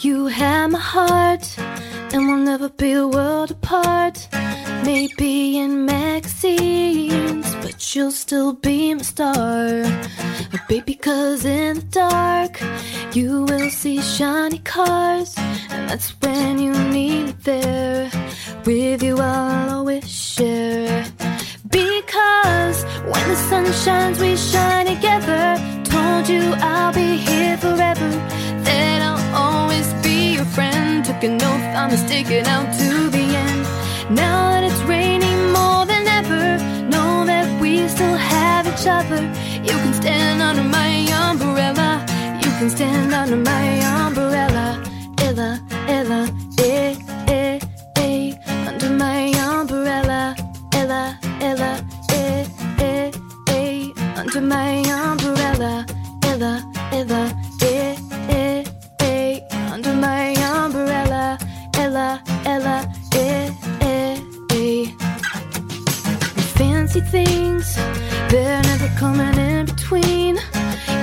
You have my heart, and we'll never be a world apart. Maybe in magazines, but you'll still be my star. Oh, baby, cause in the dark, you will see shiny cars, and that's when you need me there. With you, I'll always share. Because when the sun shines, we shine together. Told you I'll be here forever. Took an oath, I'm sticking out to the end. Now that it's raining more than ever, know that we still have each other. You can stand under my umbrella. You can stand under my umbrella. Ella, Ella, eh, eh, eh. Under my umbrella. Ella, Ella, eh, eh, eh. Under my umbrella. Ella, Ella, Things, they're never coming in between.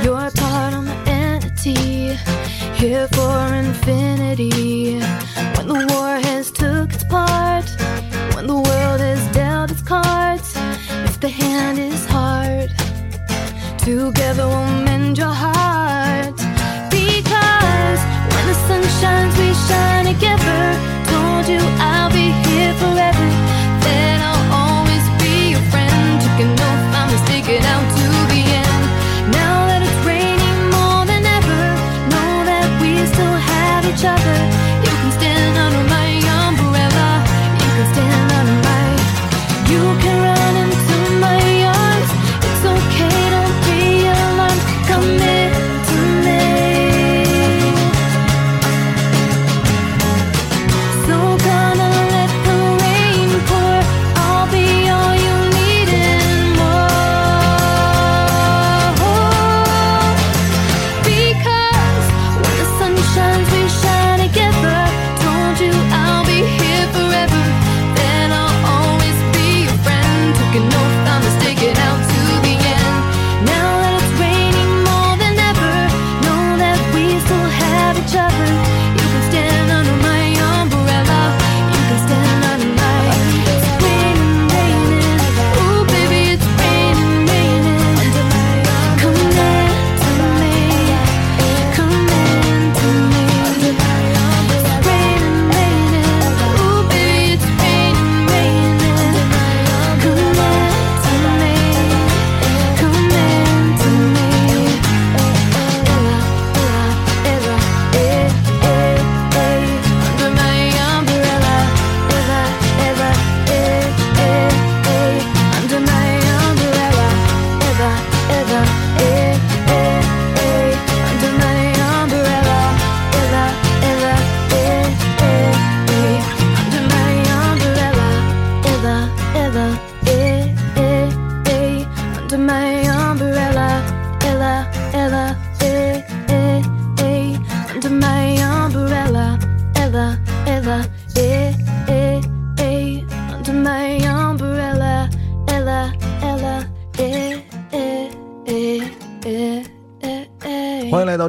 You're part of my entity, here for infinity. When the war has took its part, when the world has dealt its cards, if the hand is hard, together we'll mend your heart. Because when the sun shines, we shine together. Told you I'll be each other. You can stand under my umbrella. You can stand under my. You can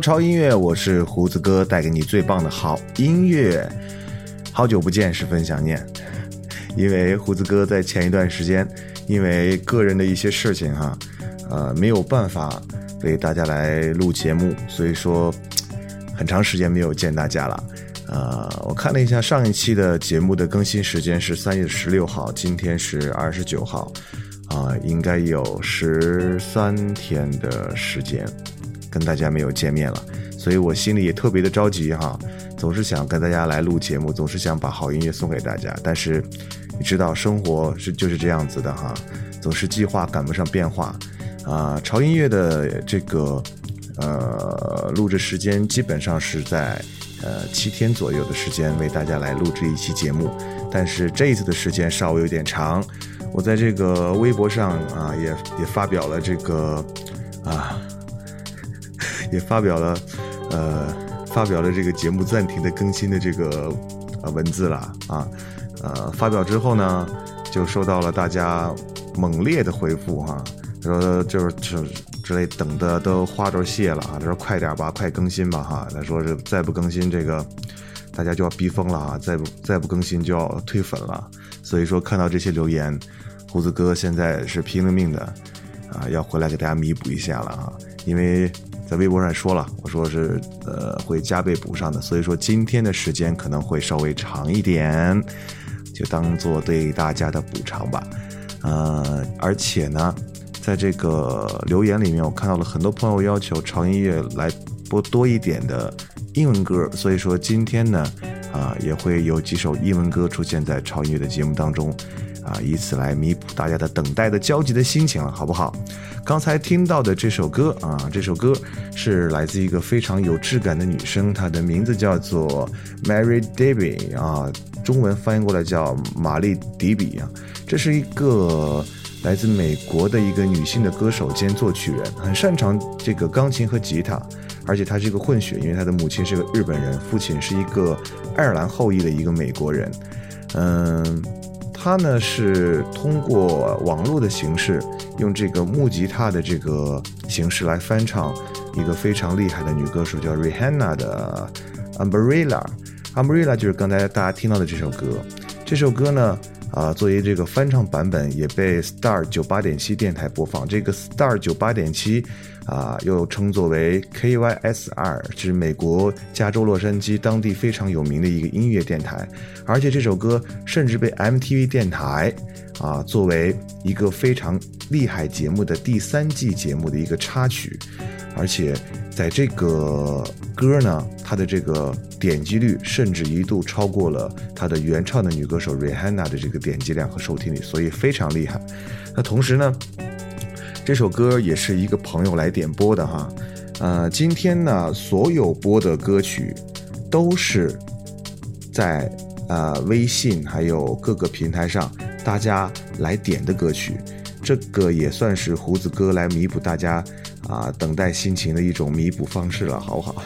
超音乐，我是胡子哥，带给你最棒的好音乐。好久不见，十分想念。因为胡子哥在前一段时间，因为个人的一些事情哈，呃，没有办法为大家来录节目，所以说很长时间没有见大家了。呃，我看了一下上一期的节目的更新时间是三月十六号，今天是二十九号，啊、应该有十三天的时间跟大家没有见面了，所以我心里也特别的着急哈，总是想跟大家来录节目，总是想把好音乐送给大家，但是你知道生活是就是这样子的哈，总是计划赶不上变化，啊、潮音乐的这个呃录制时间基本上是在呃七天左右的时间为大家来录制一期节目，但是这一次的时间稍微有点长，我在这个微博上啊也也发表了这个啊也发表了呃发表了这个节目暂停的更新的这个呃文字了啊呃发表之后呢就收到了大家猛烈的回复哈、他说就是之之类等的都花都谢了啊，他说快点吧，快更新吧哈，他说是再不更新这个大家就要逼疯了啊，再不再不更新就要退粉了，所以说看到这些留言，胡子哥现在是拼了命的啊，要回来给大家弥补一下了啊，因为在微博上说了，我说是呃会加倍补上的，所以说今天的时间可能会稍微长一点，就当做对大家的补偿吧。呃，而且呢，在这个留言里面，我看到了很多朋友要求潮音乐来播多一点的英文歌，所以说今天呢，啊、也会有几首英文歌出现在潮音乐的节目当中，啊、以此来弥补大家的等待的焦急的心情了，好不好？刚才听到的这首歌啊，这首歌是来自一个非常有质感的女生，她的名字叫做 Mary Debbie 啊，中文翻译过来叫玛丽迪比啊，这是一个来自美国的一个女性的歌手兼作曲人，很擅长这个钢琴和吉他，而且她是一个混血，因为她的母亲是个日本人，父亲是一个爱尔兰后裔的一个美国人，嗯。她呢是通过网络的形式，用这个木吉他的这个形式来翻唱一个非常厉害的女歌手叫 Rihanna 的 Umbrella。Umbrella 就是刚才大家听到的这首歌。这首歌呢，啊、作为这个翻唱版本，也被 Star 九八点七电台播放。这个 Star 九八点七啊，又称作为 KYSR，是美国加州洛杉矶当地非常有名的一个音乐电台。而且这首歌甚至被 MTV 电台啊作为一个非常厉害节目的第三季节目的一个插曲，而且在这个歌呢，它的这个点击率甚至一度超过了它的原唱的女歌手 Rihanna 的这个点击量和收听率，所以非常厉害。那同时呢，这首歌也是一个朋友来点播的哈，呃，今天呢，所有播的歌曲都是在呃微信还有各个平台上大家来点的歌曲，这个也算是胡子哥来弥补大家啊、等待心情的一种弥补方式了，好不好？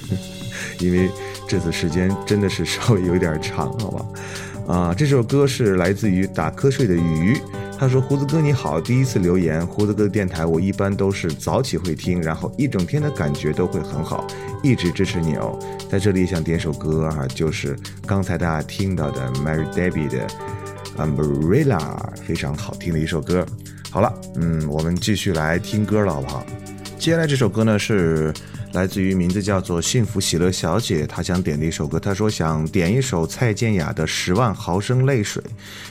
因为这次时间真的是稍微有点长，好吧？啊，这首歌是来自于打瞌睡的鱼。他说：“胡子哥你好，第一次留言。胡子哥的电台我一般都是早起会听，然后一整天的感觉都会很好，一直支持你哦。在这里想点首歌啊，就是刚才大家听到的 Mary Debbie 的 Umbrella，非常好听的一首歌。好了，嗯，我们继续来听歌了，好不好？接下来这首歌呢是来自于名字叫做幸福喜乐小姐，她想点的一首歌。她说想点一首蔡健雅的《十万毫升泪水》，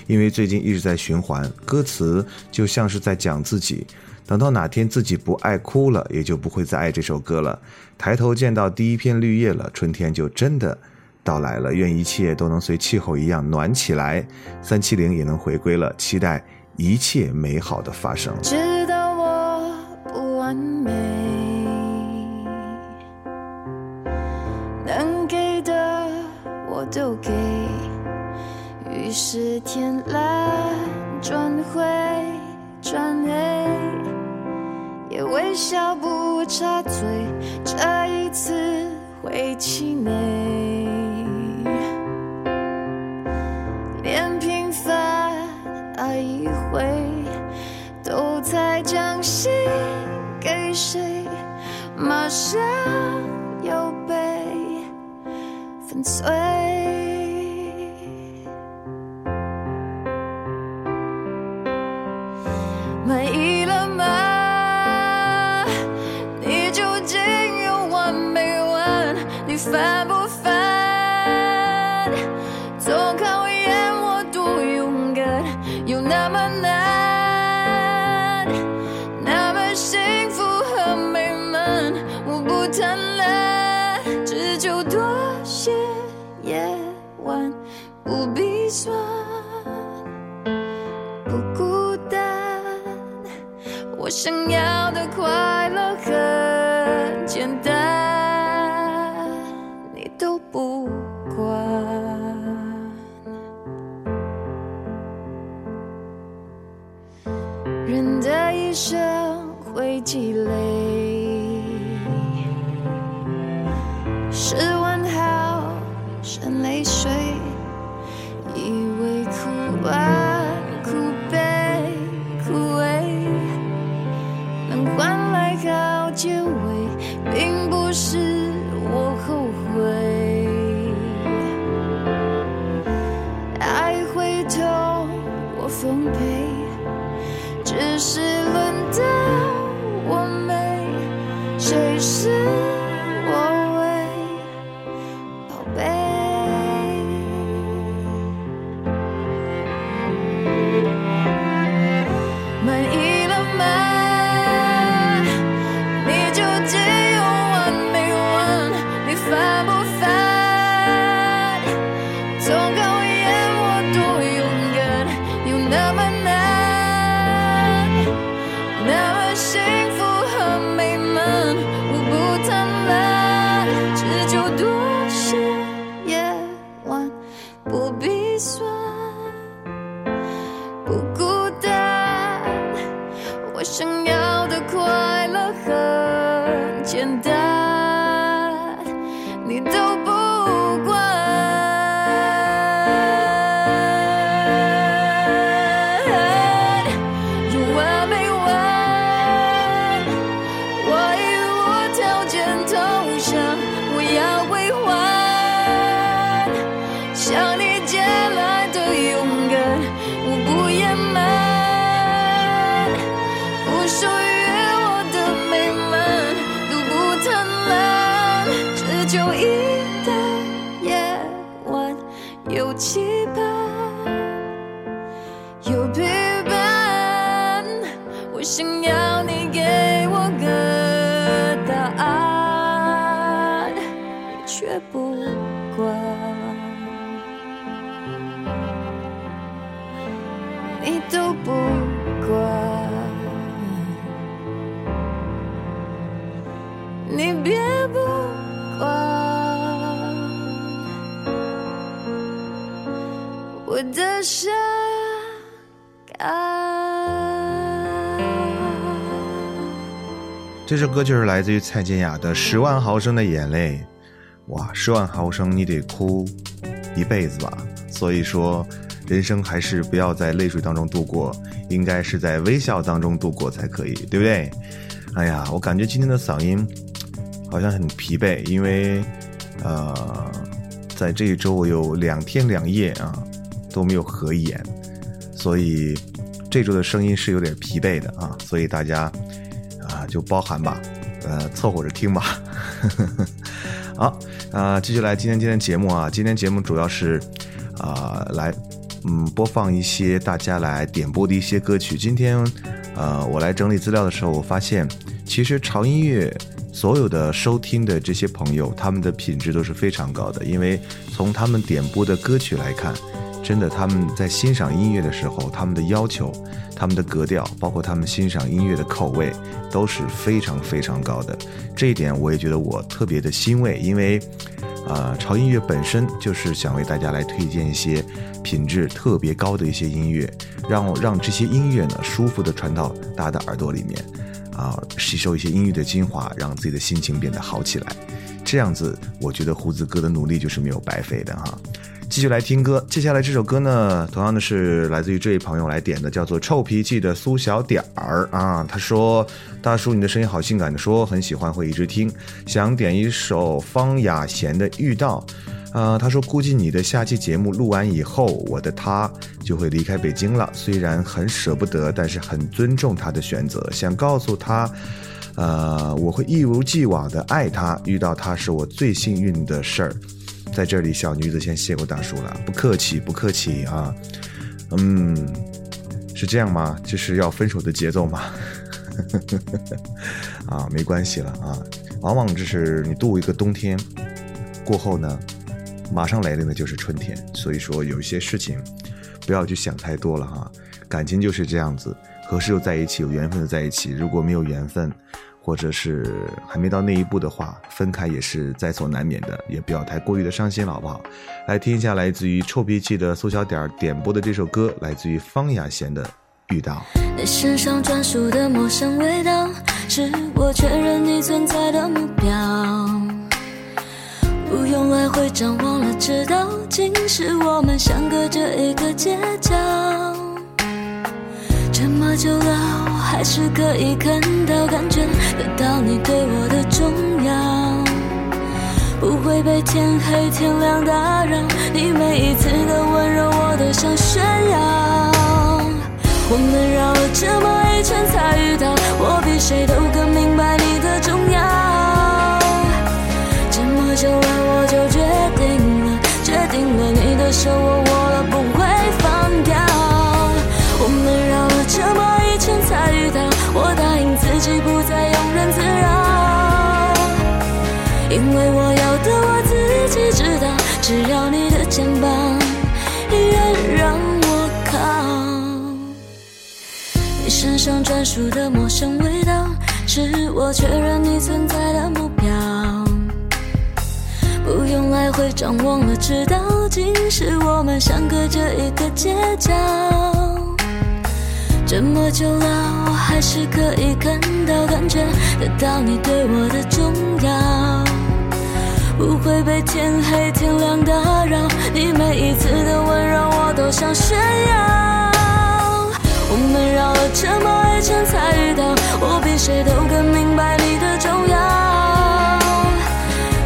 因为最近一直在循环，歌词就像是在讲自己。等到哪天自己不爱哭了，也就不会再爱这首歌了。抬头见到第一片绿叶了，春天就真的到来了。愿一切都能随气候一样暖起来，三七零也能回归了。期待一切美好的发生。知道我不完美，能给的我都给，于是天蓝转灰转黑，也微笑不插嘴，这一次会气馁。心给谁，马上又被粉碎。这首歌就是来自于蔡健雅的《十万毫升的眼泪》，哇，十万毫升你得哭一辈子吧。所以说，人生还是不要在泪水当中度过，应该是在微笑当中度过才可以，对不对？哎呀，我感觉今天的嗓音好像很疲惫，因为呃，在这一周我有两天两夜啊都没有合眼，所以这周的声音是有点疲惫的啊，所以大家啊就包含吧，呃，凑合着听吧。好啊、继续来今天今天节目啊，今天节目主要是啊、来嗯播放一些大家来点播的一些歌曲。今天呃我来整理资料的时候，我发现其实潮音乐所有的收听的这些朋友，他们的品质都是非常高的，因为从他们点播的歌曲来看。真的，他们在欣赏音乐的时候，他们的要求、他们的格调，包括他们欣赏音乐的口味，都是非常非常高的。这一点我也觉得我特别的欣慰，因为，啊、潮音乐本身就是想为大家来推荐一些品质特别高的一些音乐，让让这些音乐呢舒服的传到大家的耳朵里面，啊、吸收一些音乐的精华，让自己的心情变得好起来。这样子，我觉得胡子哥的努力就是没有白费的哈。继续来听歌，接下来这首歌呢，同样的是来自于这位朋友来点的，叫做《臭脾气的苏小点儿》啊。他说：“大叔，你的声音好性感的说，很喜欢，会一直听。想点一首方雅贤的《遇到》。呃，他说估计你的下期节目录完以后，我的他就会离开北京了。虽然很舍不得，但是很尊重他的选择。想告诉他，呃，我会一如既往的爱他。遇到他是我最幸运的事儿。在这里，小女子先谢过大叔了，不客气，不客气啊。嗯，是这样吗？这是要分手的节奏吗？啊，没关系了啊。往往就是你度一个冬天过后呢，马上来临的就是春天。所以说，有一些事情不要去想太多了哈。感情就是这样子，合适就在一起，有缘分的在一起。如果没有缘分，或者是还没到那一步的话，分开也是在所难免的，也不要太过于的伤心，好不好？来听一下来自于臭脾气的苏小点儿点播的这首歌，来自于方雅贤的《遇到》。你身上专属的陌生味道，是我确认你存在的目标。不用来回张望了，知道竟是我们相隔着一个街角。这么久了，我还是可以看到、感觉得到你对我的重要。不会被天黑天亮打扰，你每一次的温柔我都想炫耀。我们绕了这么一圈才遇到，我比谁都更明白你的重要。这么久了，我就决定了，决定了你的手我只要你的肩膀依然让我靠。你身上专属的陌生味道，是我确认你存在的目标。不用来回张望了，知道竟是我们相隔着一个街角。这么久了，我还是可以看到、感觉得到你对我的重要。不会被天黑天亮打扰，你每一次的温柔我都想炫耀。我们绕了这么一圈才遇到，我比谁都更明白你的重要。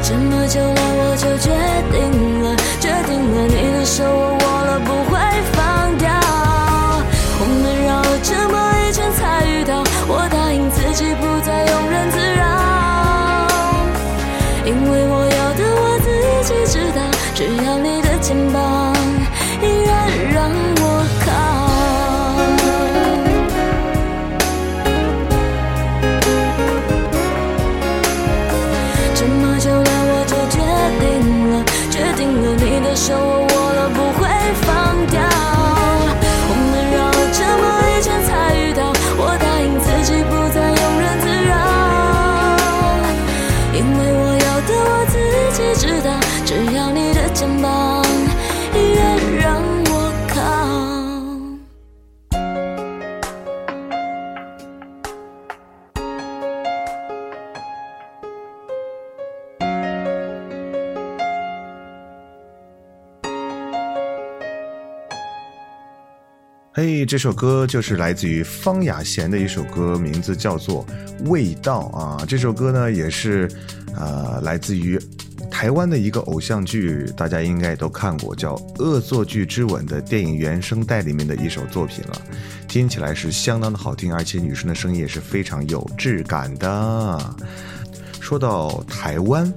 这么久了，我就决定了，决定了你的手我握了不会你这首歌就是来自于方雅贤的一首歌，名字叫做《味道》啊。这首歌呢，也是呃来自于台湾的一个偶像剧，大家应该也都看过，叫《恶作剧之吻》的电影原声带里面的一首作品了。听起来是相当的好听，而且女生的声音也是非常有质感的。说到台湾。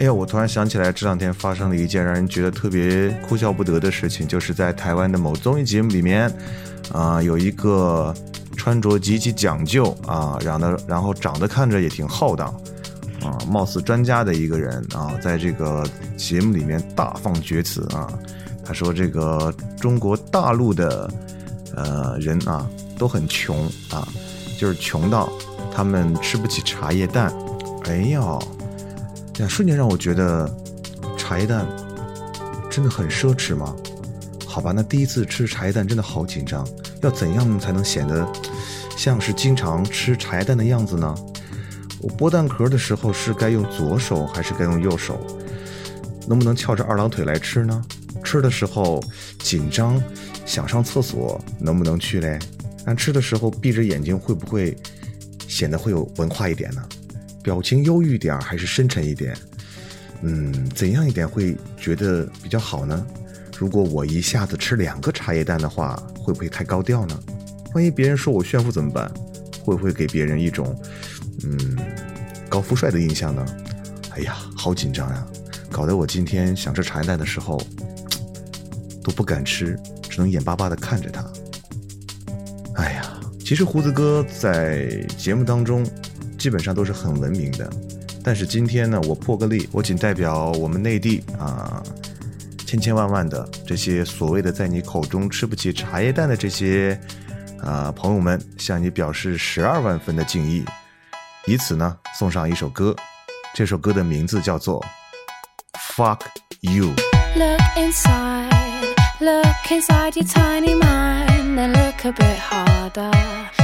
哎呀，我突然想起来，这两天发生了一件让人觉得特别哭笑不得的事情，就是在台湾的某综艺节目里面，啊、有一个穿着极其讲究啊，然后然后长得看着也挺浩荡，啊，貌似专家的一个人啊，在这个节目里面大放厥词啊，他说这个中国大陆的呃人啊都很穷啊，就是穷到他们吃不起茶叶蛋，哎呀。呀瞬间让我觉得茶叶蛋真的很奢侈吗？好吧，那第一次吃茶叶蛋真的好紧张，要怎样才能显得像是经常吃茶叶蛋的样子呢？我剥蛋壳的时候是该用左手还是该用右手？能不能翘着二郎腿来吃呢？吃的时候紧张，想上厕所能不能去嘞？但吃的时候闭着眼睛会不会显得会有文化一点呢？表情忧郁点儿还是深沉一点？嗯，怎样一点会觉得比较好呢？如果我一下子吃两个茶叶蛋的话，会不会太高调呢？万一别人说我炫富怎么办？会不会给别人一种嗯高富帅的印象呢？哎呀，好紧张呀！搞得我今天想吃茶叶蛋的时候都不敢吃，只能眼巴巴的看着它。哎呀，其实胡子哥在节目当中基本上都是很文明的，但是今天呢，我破个例，我仅代表我们内地啊，千千万万的这些所谓的在你口中吃不起茶叶蛋的这些啊朋友们，向你表示十二万分的敬意，以此呢送上一首歌，这首歌的名字叫做《Fuck You》。Look inside, look inside your tiny mind and look a bit harder.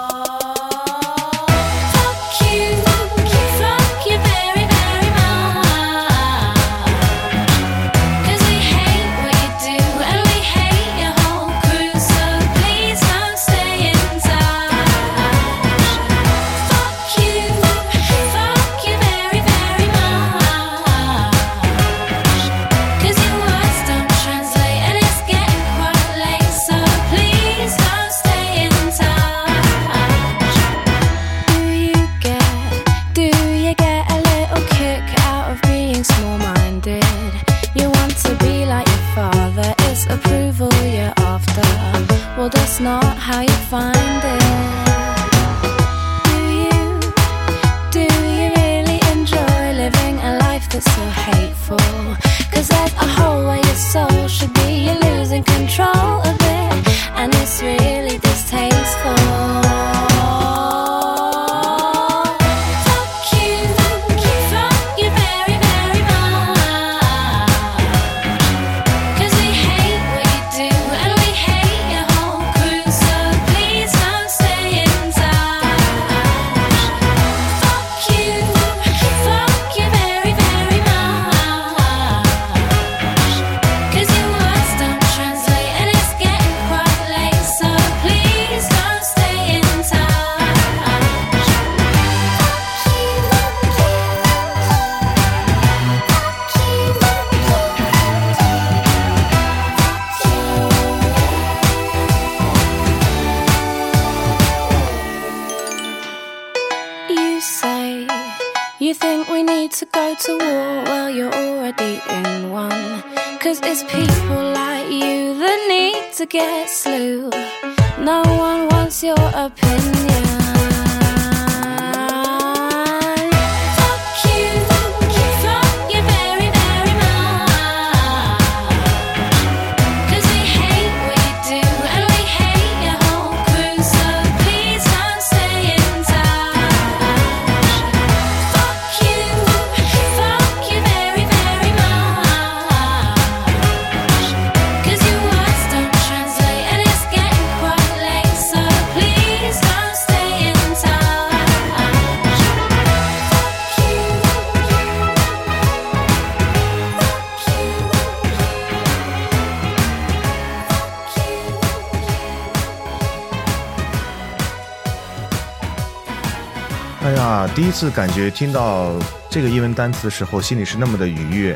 第一次感觉听到这个英文单词的时候，心里是那么的愉悦，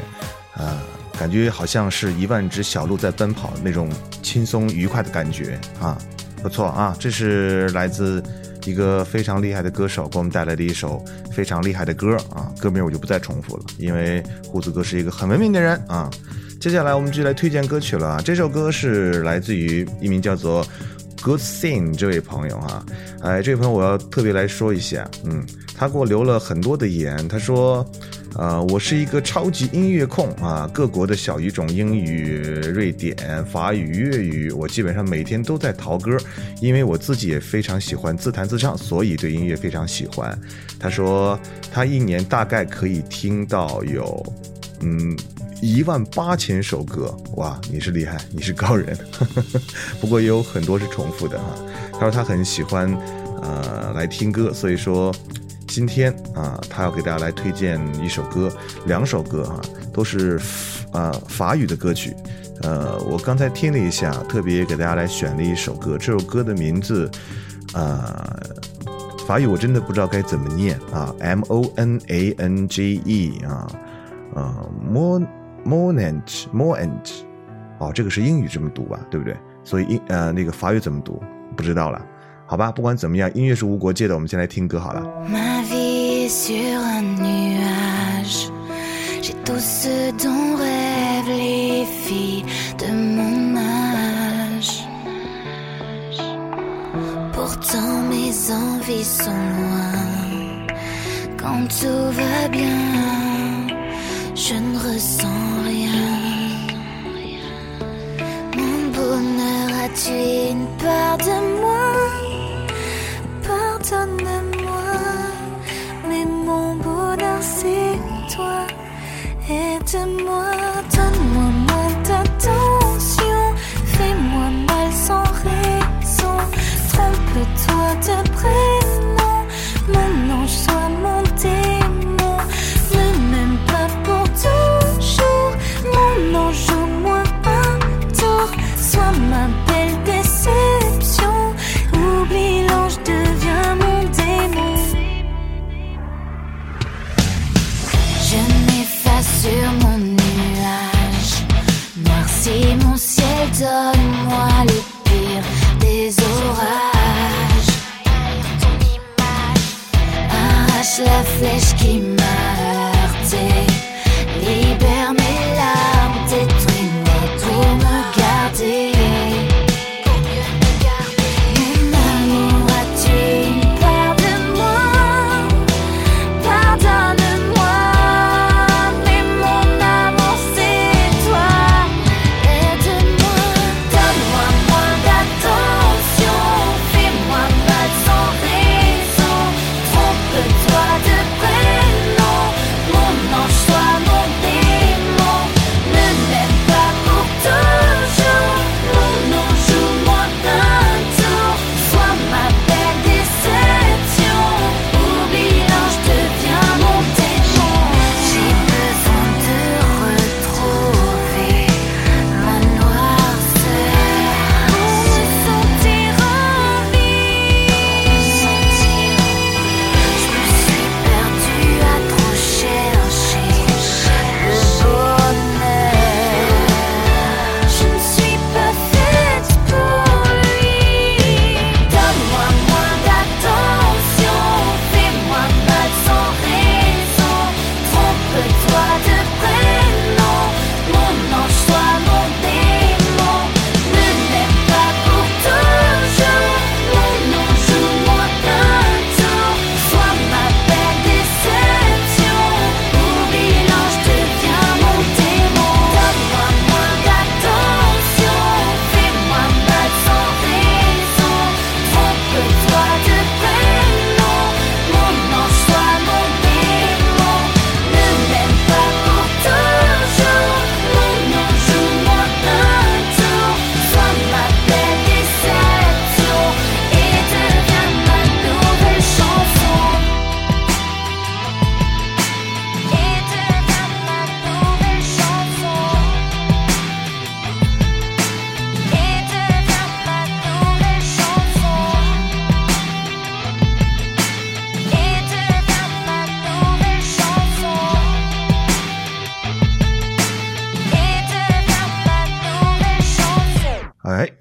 啊、感觉好像是一万只小鹿在奔跑那种轻松愉快的感觉啊，不错啊，这是来自一个非常厉害的歌手给我们带来的一首非常厉害的歌啊，歌名我就不再重复了，因为胡子哥是一个很文明的人啊。接下来我们就来推荐歌曲了啊，这首歌是来自于一名叫做 Good Thing 这位朋友哈、哎，这位朋友我要特别来说一下，嗯，他给我留了很多的言，他说，呃，我是一个超级音乐控啊，各国的小语种，英语、瑞典、法语、粤语，我基本上每天都在淘歌，因为我自己也非常喜欢自弹自唱，所以对音乐非常喜欢。他说他一年大概可以听到有，嗯。一万八千首歌，哇，你是厉害，你是高人。不过也有很多是重复的哈。他说他很喜欢，呃，来听歌，所以说今天啊，他要给大家来推荐一首歌，两首歌哈，都是啊法语的歌曲。呃，我刚才听了一下，特别给大家来选了一首歌，这首歌的名字，呃，法语我真的不知道该怎么念啊，M O N A N G E 啊，呃，Mon Monent Monent，哦，这个是英语这么读吧，对不对？所以英呃那个法语怎么读不知道了，好吧，不管怎么样，音乐是无国界的，我们先来听歌好了。Pardonne-moi,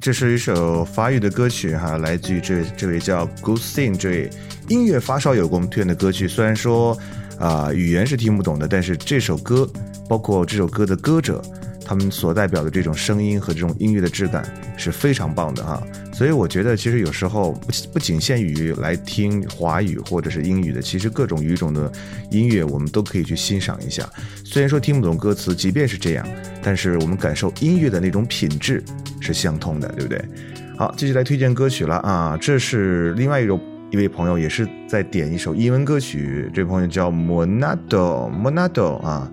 这是一首法语的歌曲哈，来自于这位这位叫 Good Sing 这位音乐发烧友给我们推荐的歌曲。虽然说啊、语言是听不懂的，但是这首歌，包括这首歌的歌者，他们所代表的这种声音和这种音乐的质感是非常棒的哈。所以我觉得，其实有时候不不仅限于来听华语或者是英语的，其实各种语种的音乐我们都可以去欣赏一下。虽然说听不懂歌词，即便是这样，但是我们感受音乐的那种品质是相通的，对不对？好，继续来推荐歌曲了啊！这是另外一种一位朋友也是在点一首英文歌曲，这位朋友叫 Monado Monado 啊，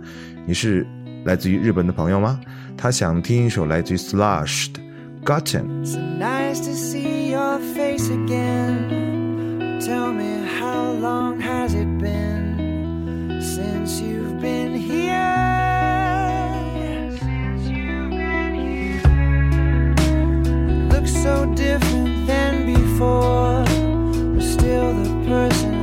你是来自于日本的朋友吗？他想听一首来自于 Slash 的 Gotten。So nice to see your face again. Tell me how long has it been since you've been here? Look so different than before, but still the person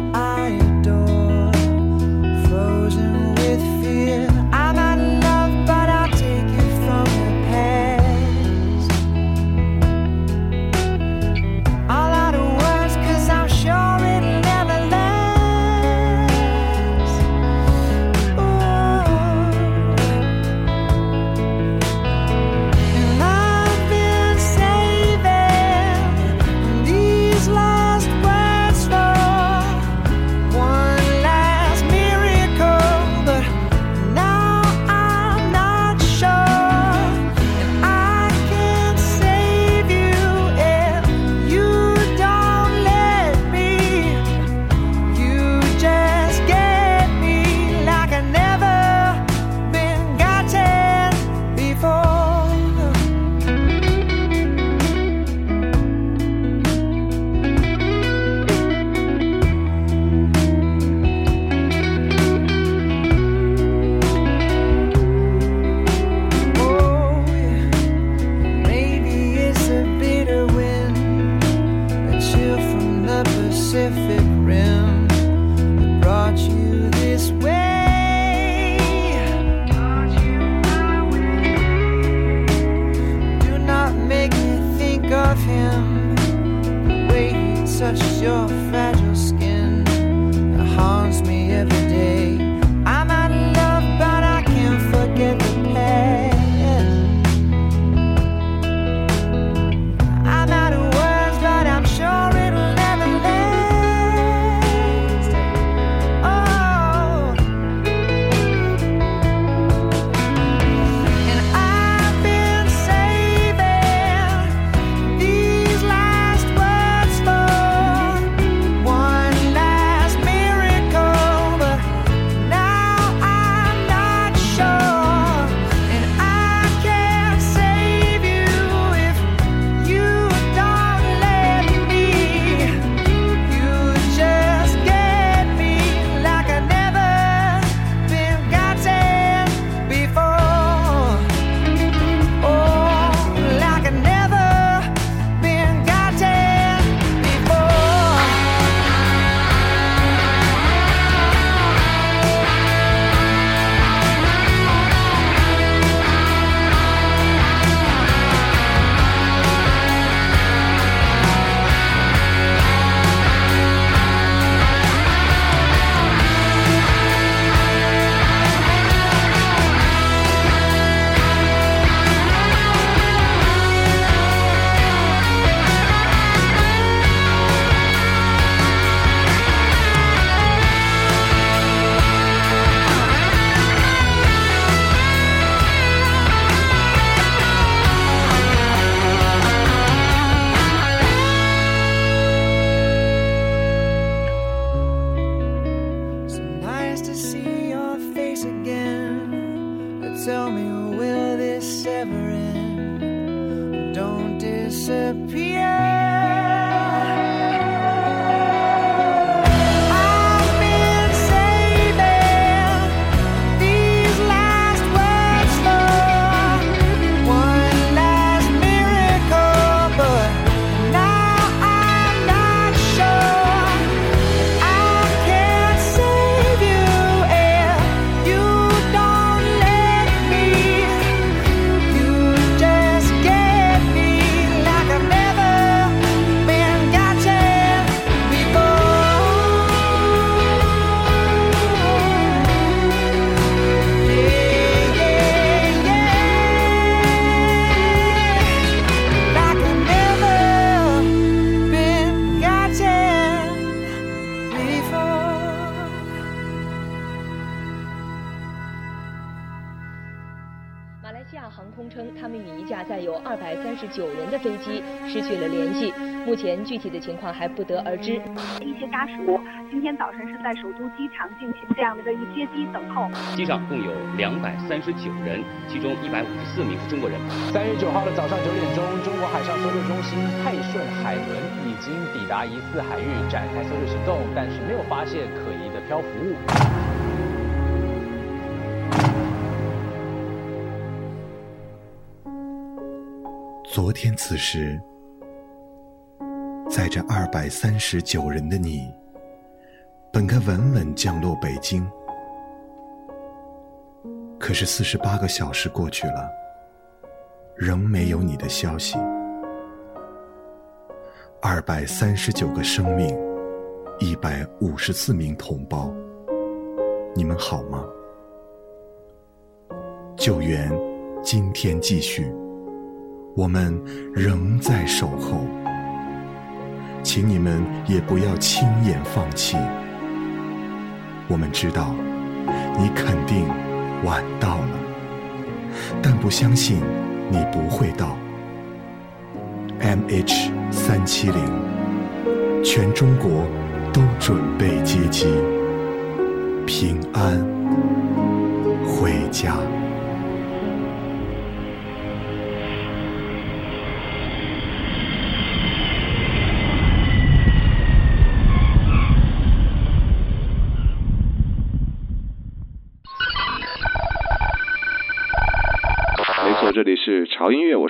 首都机场进行这样的一个接机等候。机上共有两百三十九人，其中一百五十四名是中国人。三月九号的早上九点钟，中国海上搜救中心泰顺海轮已经抵达疑似海域，展开搜救行动，但是没有发现可疑的漂浮物。昨天此时，载着二百三十九人的你，本该稳稳降落北京，可是四十八个小时过去了，仍没有你的消息。二百三十九个生命，一百五十四名同胞，你们好吗？救援今天继续。我们仍在守候，请你们也不要轻言放弃。我们知道你肯定晚到了，但不相信你不会到。MH 三七零，全中国都准备接机，平安回家。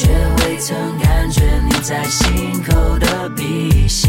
却未曾感觉你在心口的鼻息，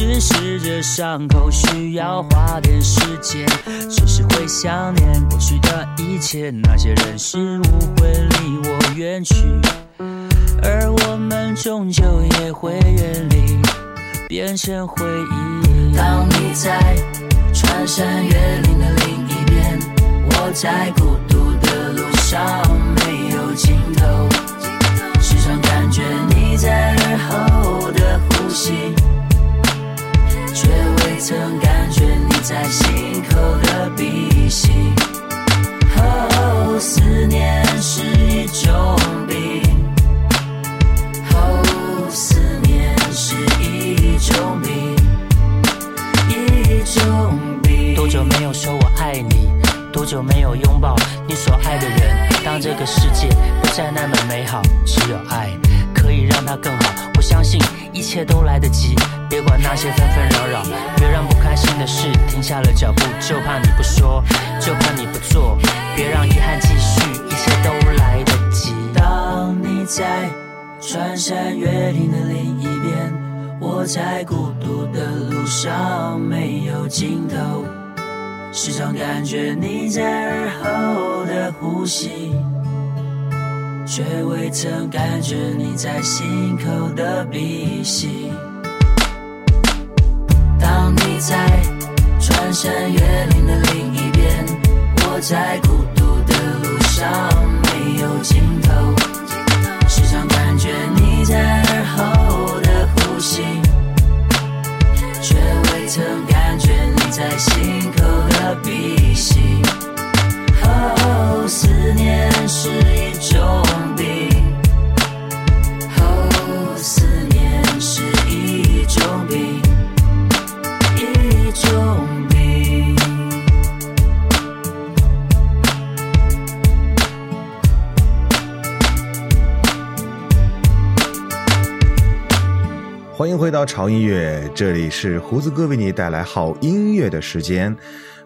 只是这伤口需要花点时间，只是会想念过去的一切，那些人事物会离我远去，而我们终究也会远离，变成回忆。当你在穿山越岭的另一边，我在孤感觉你在耳后的呼吸。却未曾感觉你在心口的鼻息。当你在穿山越岭的另一边，我在是一种病。哦，思念是一种病，一种病。欢迎回到潮音乐，这里是胡子哥为你带来好音乐的时间。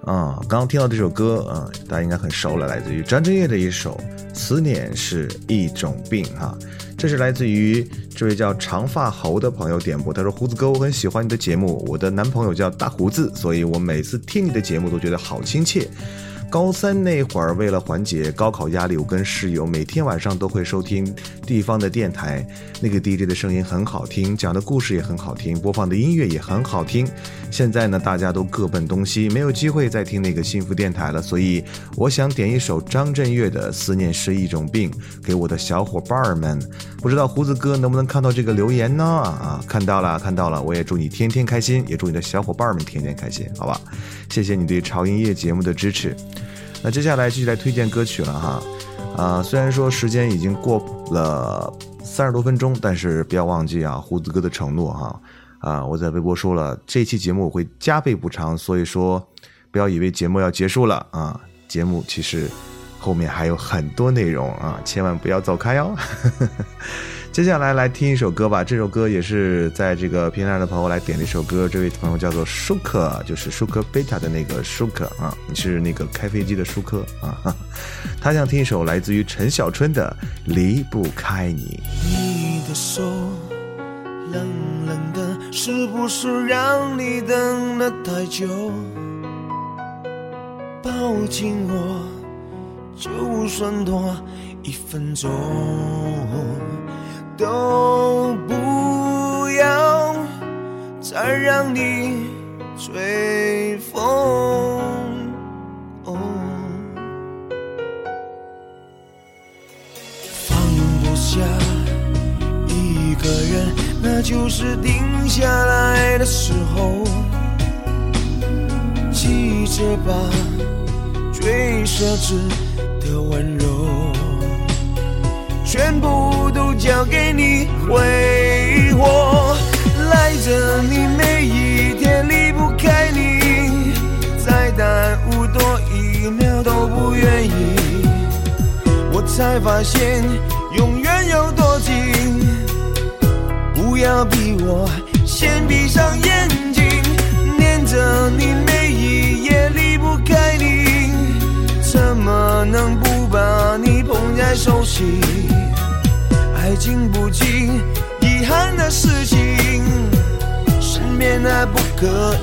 啊，刚刚听到这首歌啊，大家应该很熟了，来自于张震岳的一首《思念是一种病》哈，这是来自于这位叫长发猴的朋友点播，他说：“胡子哥，我很喜欢你的节目。我的男朋友叫大胡子，所以我每次听你的节目都觉得好亲切。高三那会儿，为了缓解高考压力，我跟室友每天晚上都会收听地方的电台。那个 DJ 的声音很好听，讲的故事也很好听，播放的音乐也很好听。现在呢，大家都各奔东西，没有机会再听那个幸福电台了，所以我想点一首张震岳的《思念是一种病》给我的小伙伴儿们。不知道胡子哥能不能看到这个留言呢？啊，看到了，看到了。我也祝你天天开心，也祝你的小伙伴们天天开心，好吧？谢谢你对潮音乐节目的支持。那接下来继续来推荐歌曲了哈。啊、虽然说时间已经过了三十多分钟，但是不要忘记啊，胡子哥的承诺哈。啊，我在微博说了，这期节目我会加倍补偿，所以说不要以为节目要结束了啊，节目其实后面还有很多内容啊，千万不要走开哦。接下来来听一首歌吧，这首歌也是在这个平台上的朋友来点的一首歌，这位朋友叫做舒克，就是舒克贝塔的那个舒克啊，你是那个开飞机的舒克啊，他想听一首来自于陈小春的《离不开你》。你的手冷冷的，是不是让你等了太久？抱紧我，就算多一分钟，都不要再让你吹风。哦放不下一个人，那就是定下来的时候。记着吧，最奢侈的温柔，全部都交给你挥霍。赖着你每一天离不开你，再耽误多一秒都不愿意。我才发现永远有多近，不要逼我先闭上眼睛，念着你每一怎么能不把你捧在手心？爱经不起遗憾的事情，身边还不可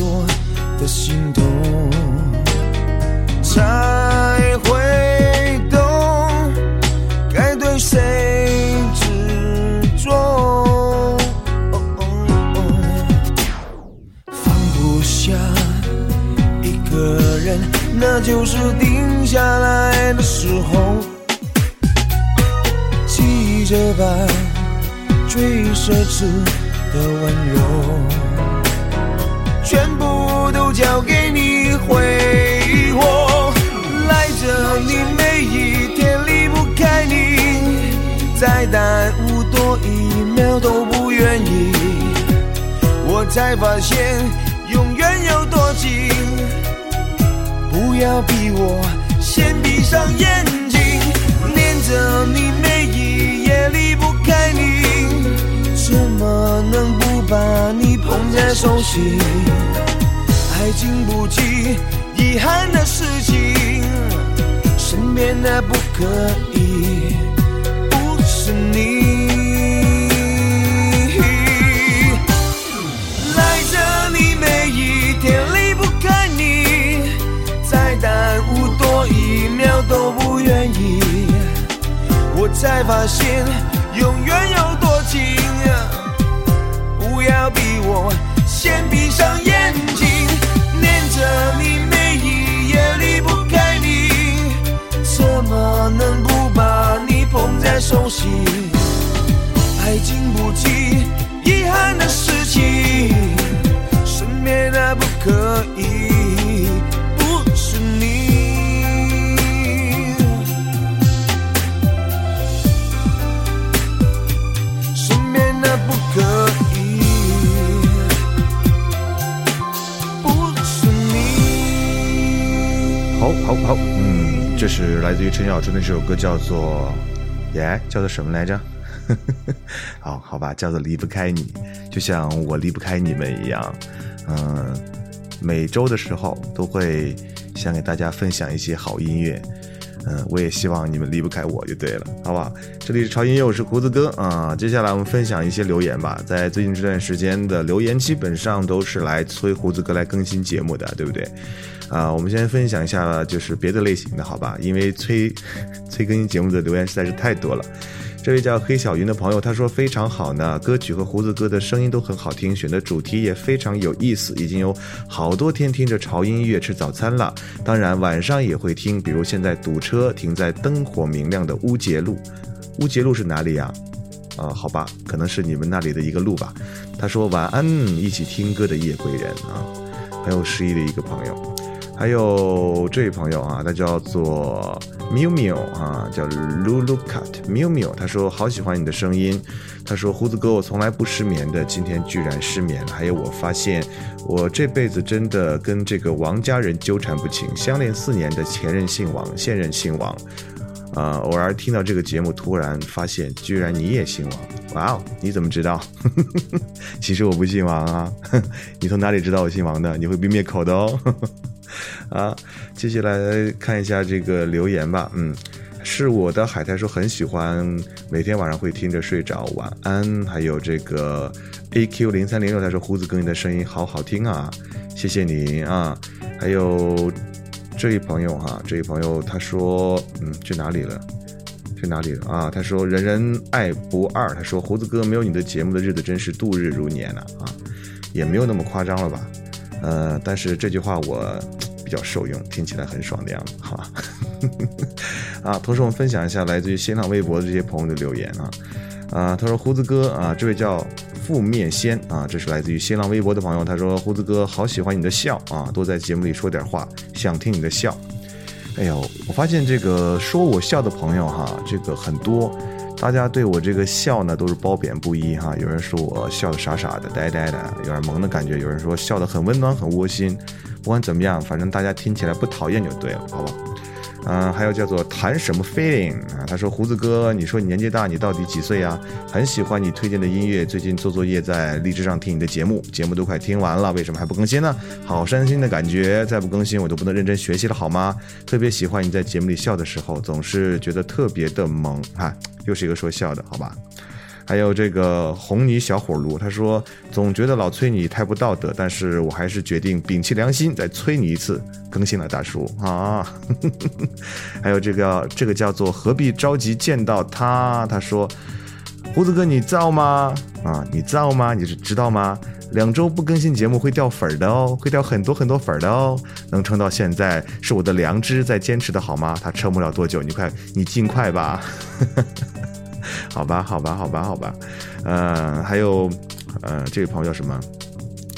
么才发现永远有多近，不要逼我先闭上眼睛，念着你每一夜离不开你，怎么能不把你捧在手心？爱经不起遗憾的事情，身边的不可以不是你。秒都不愿意。我才发现永远有多近，不要逼我先闭上眼睛，念着你每一夜离不开你，怎么能不把你捧在手心？爱经不起这是来自于陈小春的这首歌，叫做耶，叫做什么来着？好好吧，叫做离不开你，就像我离不开你们一样。嗯，每周的时候都会想给大家分享一些好音乐。嗯，我也希望你们离不开我就对了，好不好？这里是潮音乐，我是胡子哥啊。接下来我们分享一些留言吧。在最近这段时间的留言，基本上都是来催胡子哥来更新节目的，对不对？啊，我们先分享一下就是别的类型的，好吧？因为催催更新节目的留言实在是太多了。这位叫黑小云的朋友，他说非常好呢，歌曲和胡子哥的声音都很好听，选的主题也非常有意思，已经有好多天听着潮音乐吃早餐了。当然晚上也会听，比如现在堵车停在灯火明亮的乌节路，乌节路是哪里呀？啊，好吧，可能是你们那里的一个路吧。他说晚安，一起听歌的夜归人啊，很有诗意的一个朋友。还有这位朋友啊，他叫做 miu miu 啊，叫 lulu cut miu miu。他说好喜欢你的声音。他说胡子哥，我从来不失眠的，今天居然失眠了。还有我发现，我这辈子真的跟这个王家人纠缠不清，相恋四年的前任姓王，现任姓王。啊，偶尔听到这个节目，突然发现居然你也姓王。哇哦，你怎么知道？其实我不姓王啊。你从哪里知道我姓王的？你会被灭口的哦。啊，接下来看一下这个留言吧。嗯，是我的海苔说很喜欢，每天晚上会听着睡着。晚安。还有这个 A Q 零三零六他说胡子哥你的声音好好听啊，谢谢你啊。还有这位朋友哈，这位朋友他说嗯去哪里了？去哪里了啊？他说人人爱不二。他说胡子哥没有你的节目的日子真是度日如年呐啊，也没有那么夸张了吧？呃，但是这句话我比较受用，听起来很爽的样子，好吧？啊，同时我们分享一下来自于新浪微博的这些朋友的留言啊啊，他说胡子哥啊，这位叫负面仙啊，这是来自于新浪微博的朋友，他说胡子哥好喜欢你的笑啊，多在节目里说点话，想听你的笑。哎呦，我发现这个说我笑的朋友哈，这个很多，大家对我这个笑呢都是褒贬不一哈。有人说我笑的傻傻的、呆呆的，有点萌的感觉；有人说笑的很温暖、很窝心。不管怎么样，反正大家听起来不讨厌就对了，好吧？嗯，还有叫做谈什么 feeling 啊？他说胡子哥，你说你年纪大，你到底几岁呀？很喜欢你推荐的音乐，最近做作业在荔枝上听你的节目，节目都快听完了，为什么还不更新呢？好伤心的感觉，再不更新我就不能认真学习了，好吗？特别喜欢你在节目里笑的时候，总是觉得特别的萌啊！又是一个说笑的，好吧？还有这个红泥小火炉，他说总觉得老崔你太不道德，但是我还是决定摒弃良心，再催你一次更新了，大叔啊。还有这个这个叫做何必着急见到他？他说胡子哥你造吗？啊，你造吗？你是知道吗？两周不更新节目会掉粉儿的哦，会掉很多很多粉儿的哦。能撑到现在是我的良知在坚持的好吗？他撑不了多久，你快你尽快吧。好吧，好吧，好吧，好吧，呃，还有，呃，这位朋友叫什么？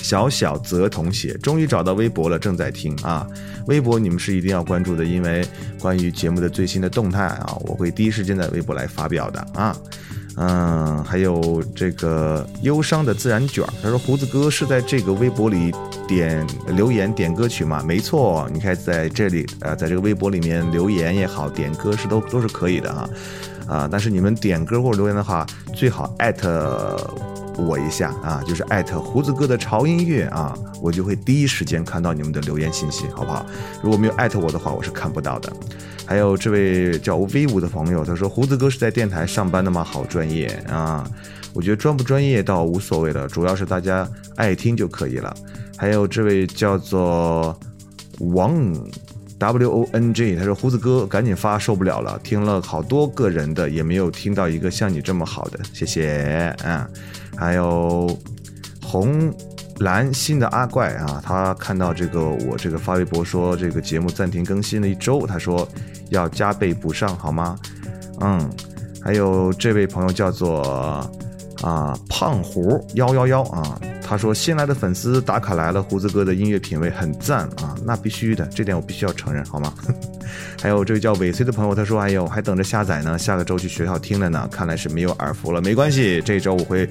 小小泽同学，终于找到微博了，正在听啊。微博你们是一定要关注的，因为关于节目的最新的动态啊，我会第一时间在微博来发表的啊。嗯，还有这个忧伤的自然卷儿，他说胡子哥是在这个微博里点留言点歌曲吗？没错，你看在这里呃，在这个微博里面留言也好，点歌是都都是可以的啊。啊，但是你们点歌或者留言的话，最好艾特我一下啊，就是艾特胡子哥的潮音乐啊，我就会第一时间看到你们的留言信息，好不好？如果没有艾特我的话，我是看不到的。还有这位叫 V 五的朋友，他说胡子哥是在电台上班的吗？好专业啊！我觉得专不专业倒无所谓了，主要是大家爱听就可以了。还有这位叫做王。W O N G，他说胡子哥赶紧发，受不了了，听了好多个人的，也没有听到一个像你这么好的，谢谢啊。还有红蓝新的阿怪啊，他看到这个我这个发微博说这个节目暂停更新了一周，他说要加倍补上好吗？嗯，还有这位朋友叫做啊胖虎幺幺幺啊。他说：“新来的粉丝打卡来了，胡子哥的音乐品味很赞啊，那必须的，这点我必须要承认，好吗？” 还有这位叫尾随的朋友，他说：“哎呦，还等着下载呢，下个周去学校听了呢，看来是没有耳福了，没关系，这周我会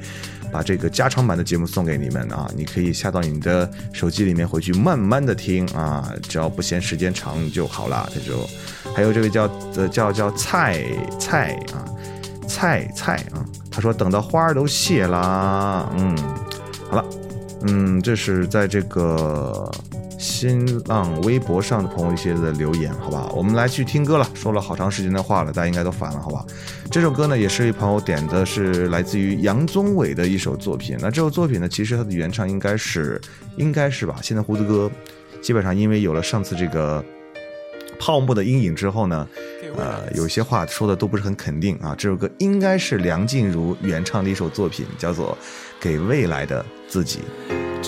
把这个加长版的节目送给你们啊，你可以下到你的手机里面回去慢慢的听啊，只要不嫌时间长就好了。他就还有这位叫呃叫叫菜菜啊菜菜啊，他说等到花儿都谢啦，嗯，好了，嗯，这是在这个。新浪微博上的朋友一些的留言，好吧，我们来去听歌了。说了好长时间的话了，大家应该都烦了，好吧？这首歌呢，也是一朋友点的，是来自于杨宗纬的一首作品。那这首作品呢，其实它的原唱应该是，应该是吧？现在胡子哥基本上因为有了上次这个泡沫的阴影之后呢，呃，有些话说的都不是很肯定啊。这首歌应该是梁静茹原唱的一首作品，叫做《给未来的自己》。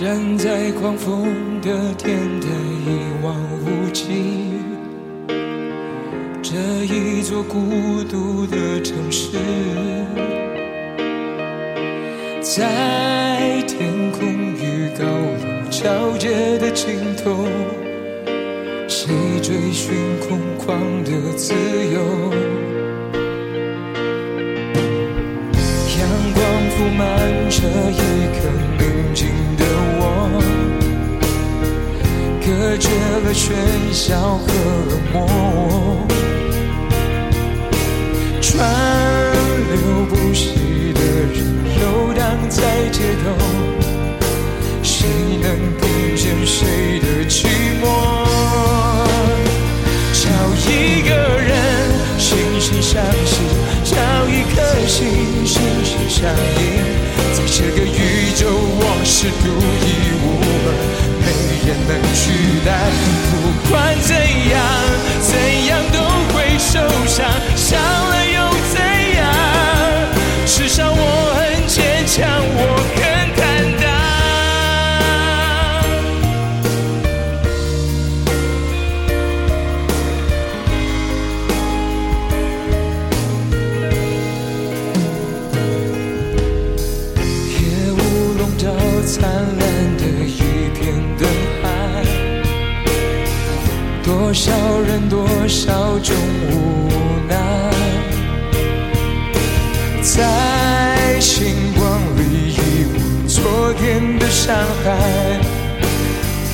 站在狂风的天台，一望无际。这一座孤独的城市，在天空与高楼交接的尽头，谁追寻空旷的自由？阳光铺满这一颗隔绝了喧嚣和冷漠。但。不管怎样，种无奈，在星光里遗忘昨天的伤害，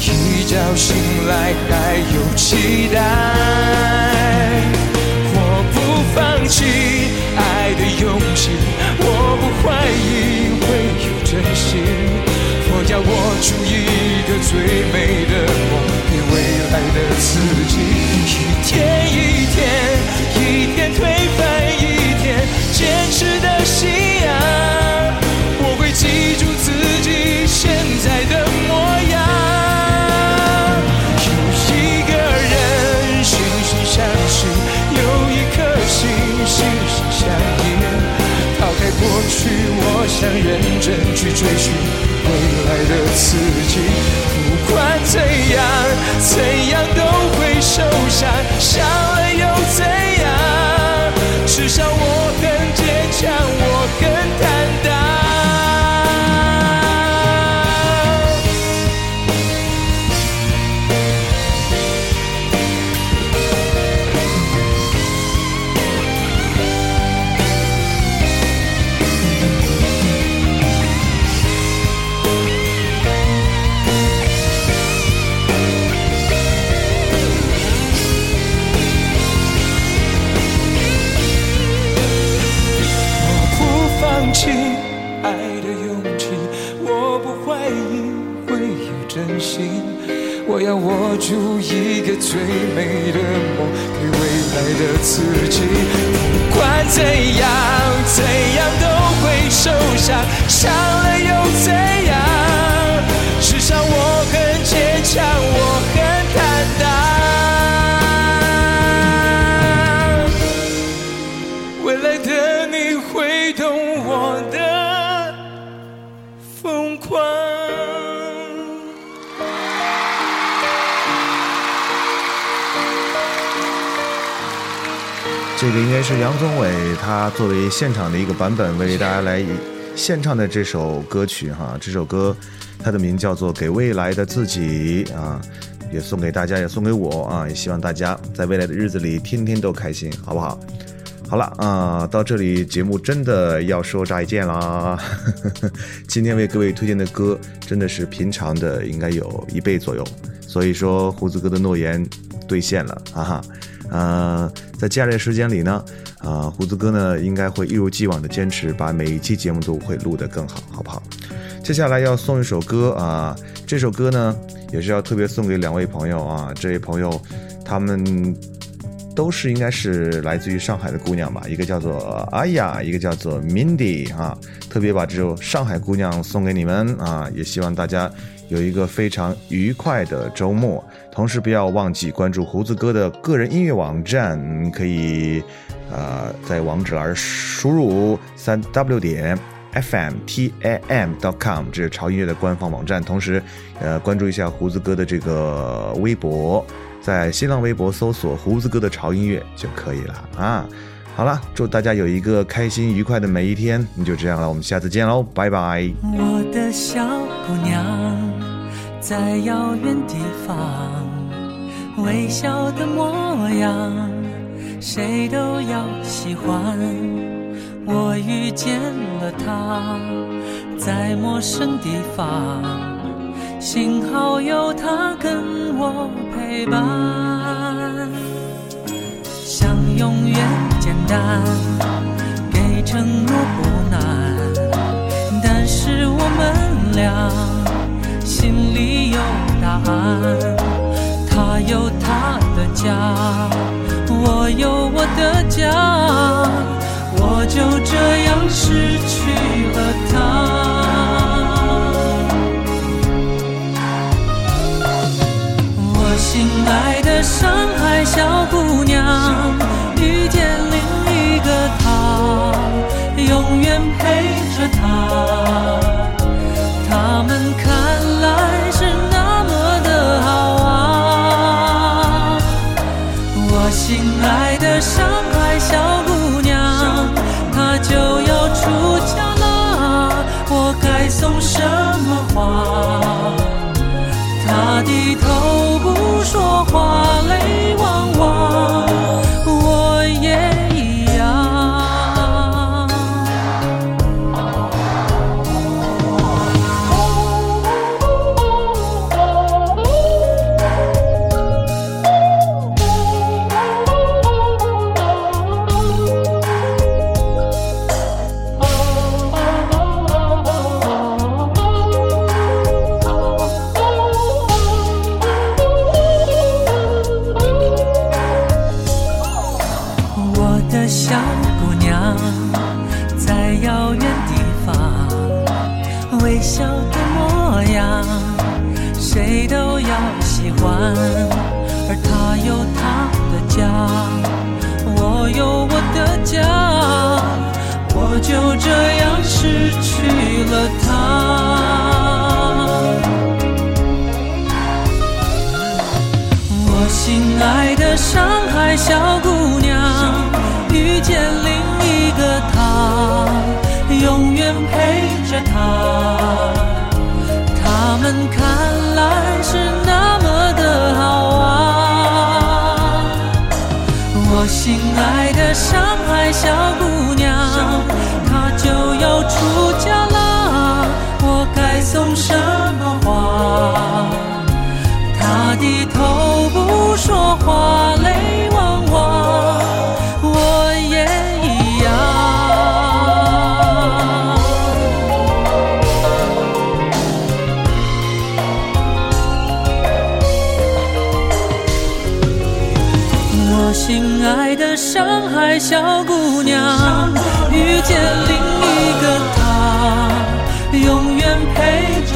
一觉醒来还有期待。我不放弃爱的勇气，我不怀疑会有真心。我要握住一个最美的梦，给未来的自己。一天，想认真去追寻未来的自己。不管怎样，怎样都会受伤，是杨宗纬他作为现场的一个版本为大家来献唱的这首歌曲哈，这首歌它的名叫做《给未来的自己》啊，也送给大家，也送给我啊，也希望大家在未来的日子里天天都开心，好不好？好了啊、到这里节目真的要说再见啦。今天为各位推荐的歌真的是平常的应该有一倍左右，所以说胡子哥的诺言兑现了哈哈。呃，在接下来的时间里呢，啊、胡子哥呢应该会一如既往的坚持，把每一期节目都会录得更好，好不好？接下来要送一首歌啊，这首歌呢也是要特别送给两位朋友啊，这位朋友他们都是应该是来自于上海的姑娘吧，一个叫做阿雅，一个叫做 Mindy 啊，特别把这首上海姑娘送给你们啊，也希望大家有一个非常愉快的周末，同时不要忘记关注胡子哥的个人音乐网站，你可以呃在网址栏输入三 w 点。f m t a m dot com，这是潮音乐的官方网站。同时，呃，关注一下胡子哥的这个微博，在新浪微博搜索“胡子哥的潮音乐”就可以了啊。好了，祝大家有一个开心愉快的每一天。那就这样了，我们下次见喽，拜拜。我的小姑娘，在遥远地方，微笑的模样，谁都要喜欢。我遇见了她，在陌生地方，幸好有她跟我陪伴。想永远简单，给承诺不难，但是我们俩心里有答案。他有他的家，我有我的家，我就这样失去了他。我心爱的上海小姑娘，遇见另一个他，永远陪着他。的上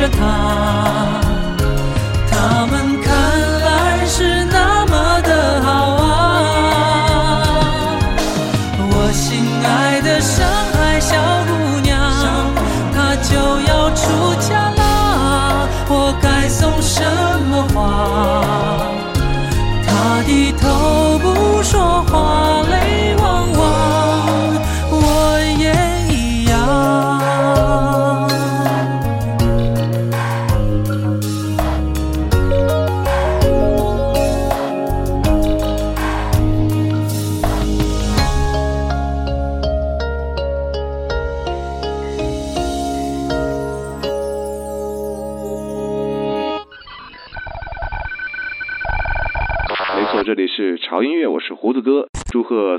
着。他